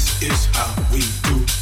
This is how we do.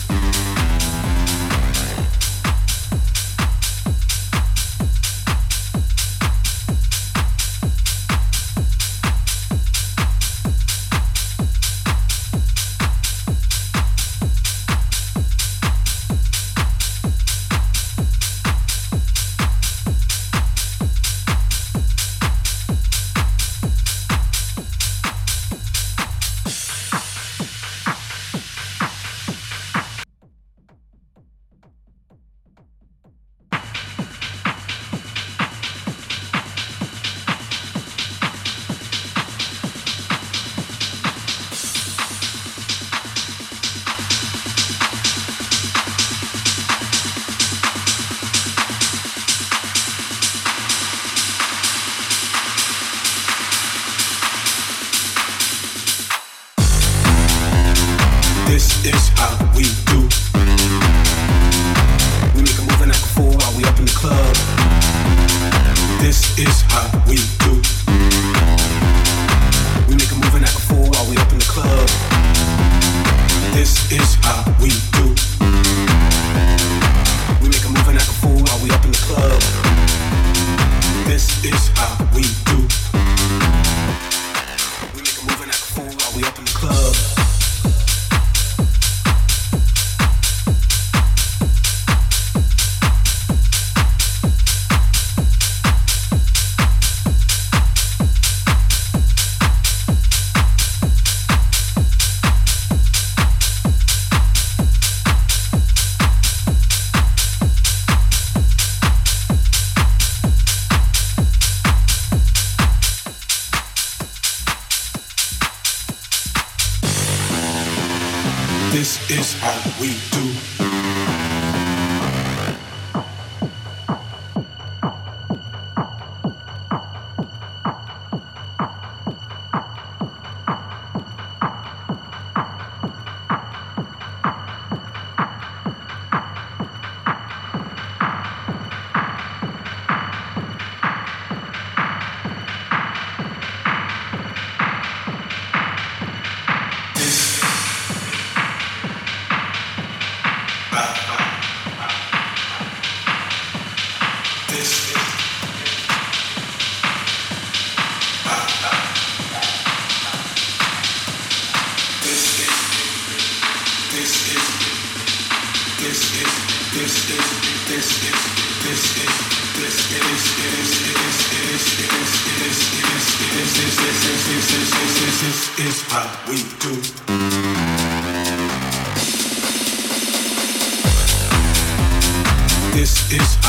we do. This is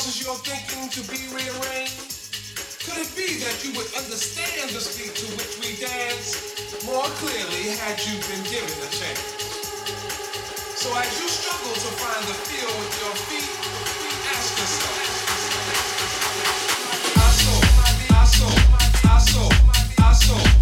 causes your thinking to be rearranged? Could it be that you would understand the speed to which we dance more clearly had you been given a chance? So as you struggle to find the feel with your feet, ask yourself. I saw, I.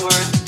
I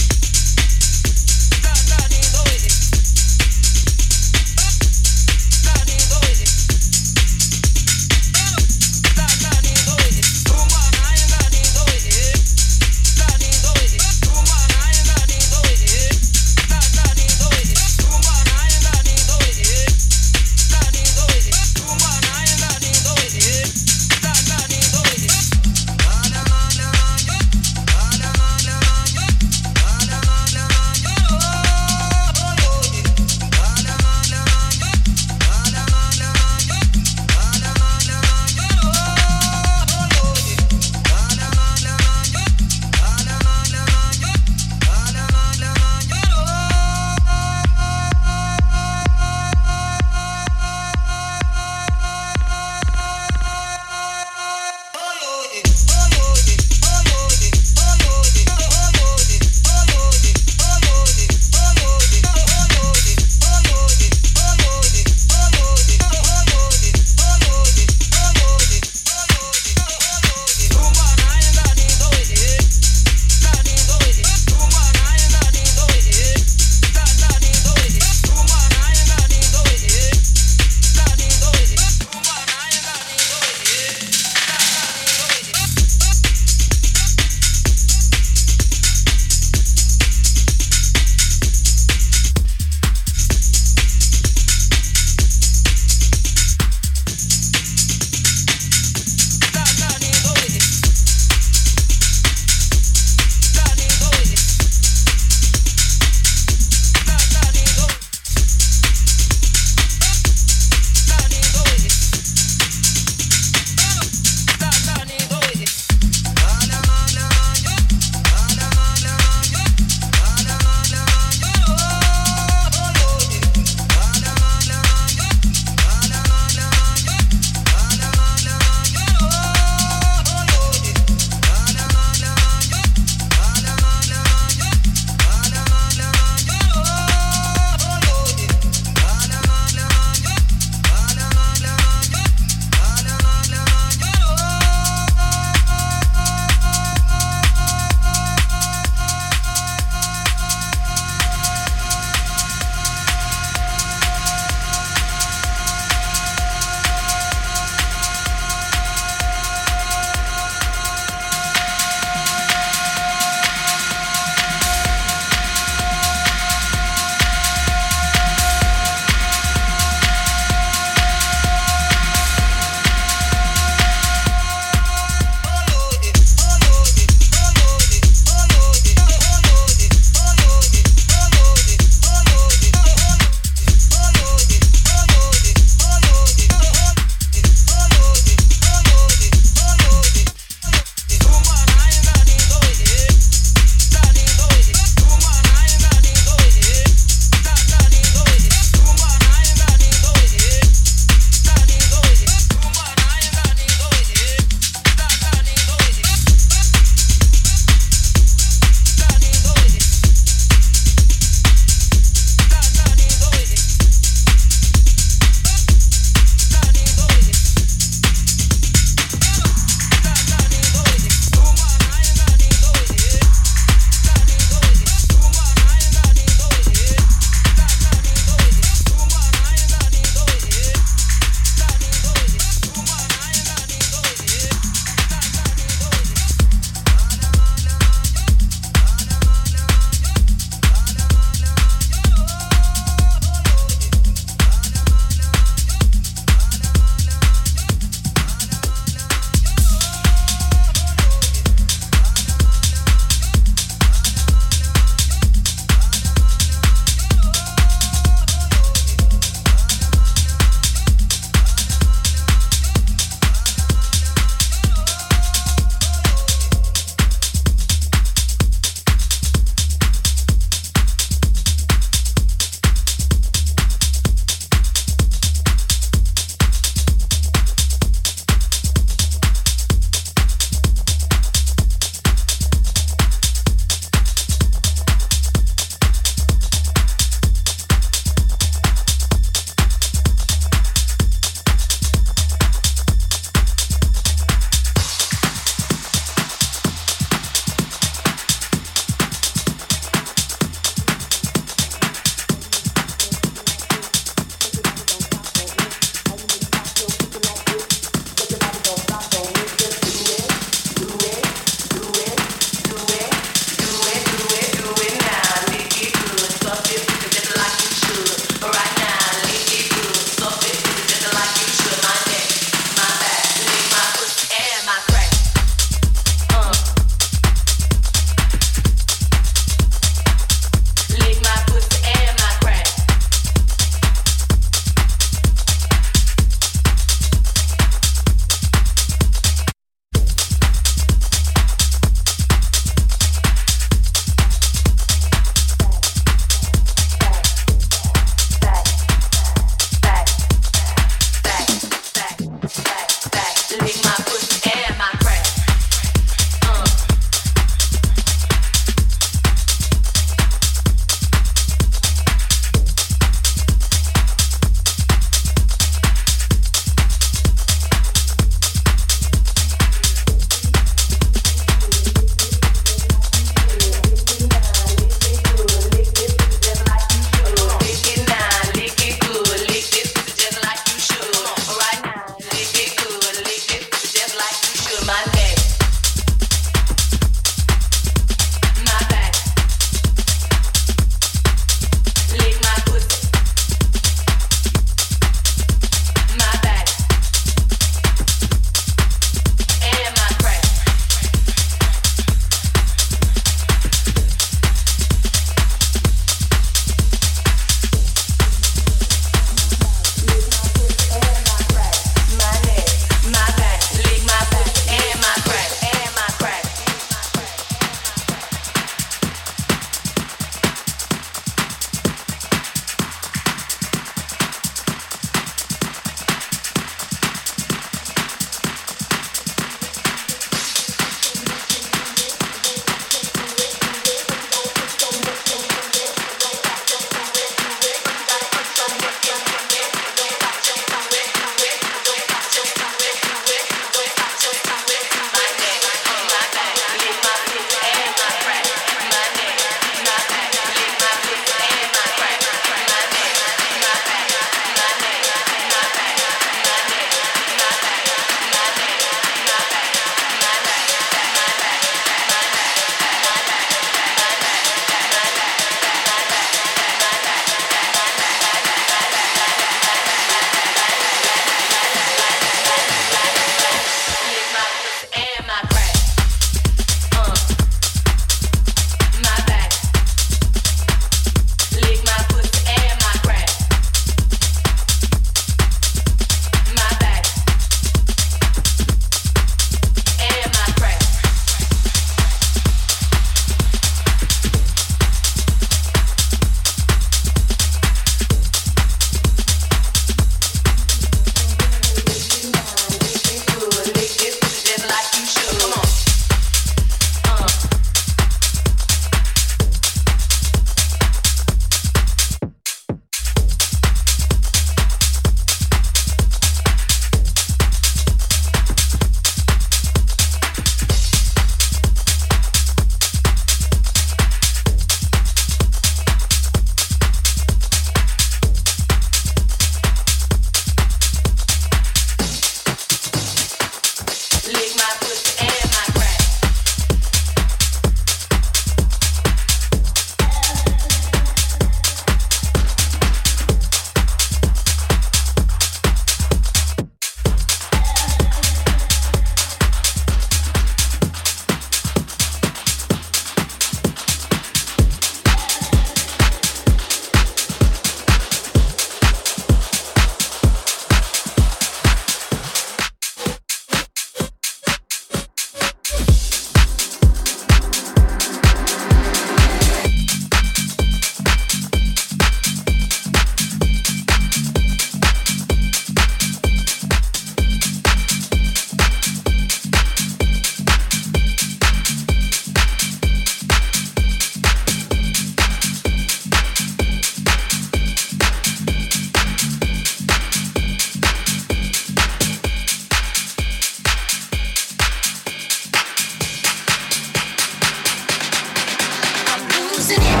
losing it.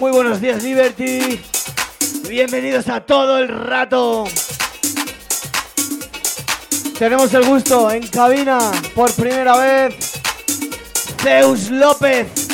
Buenos días Liberty. Bienvenidos a todo el rato. Tenemos el gusto en cabina por primera vez. Zeus López.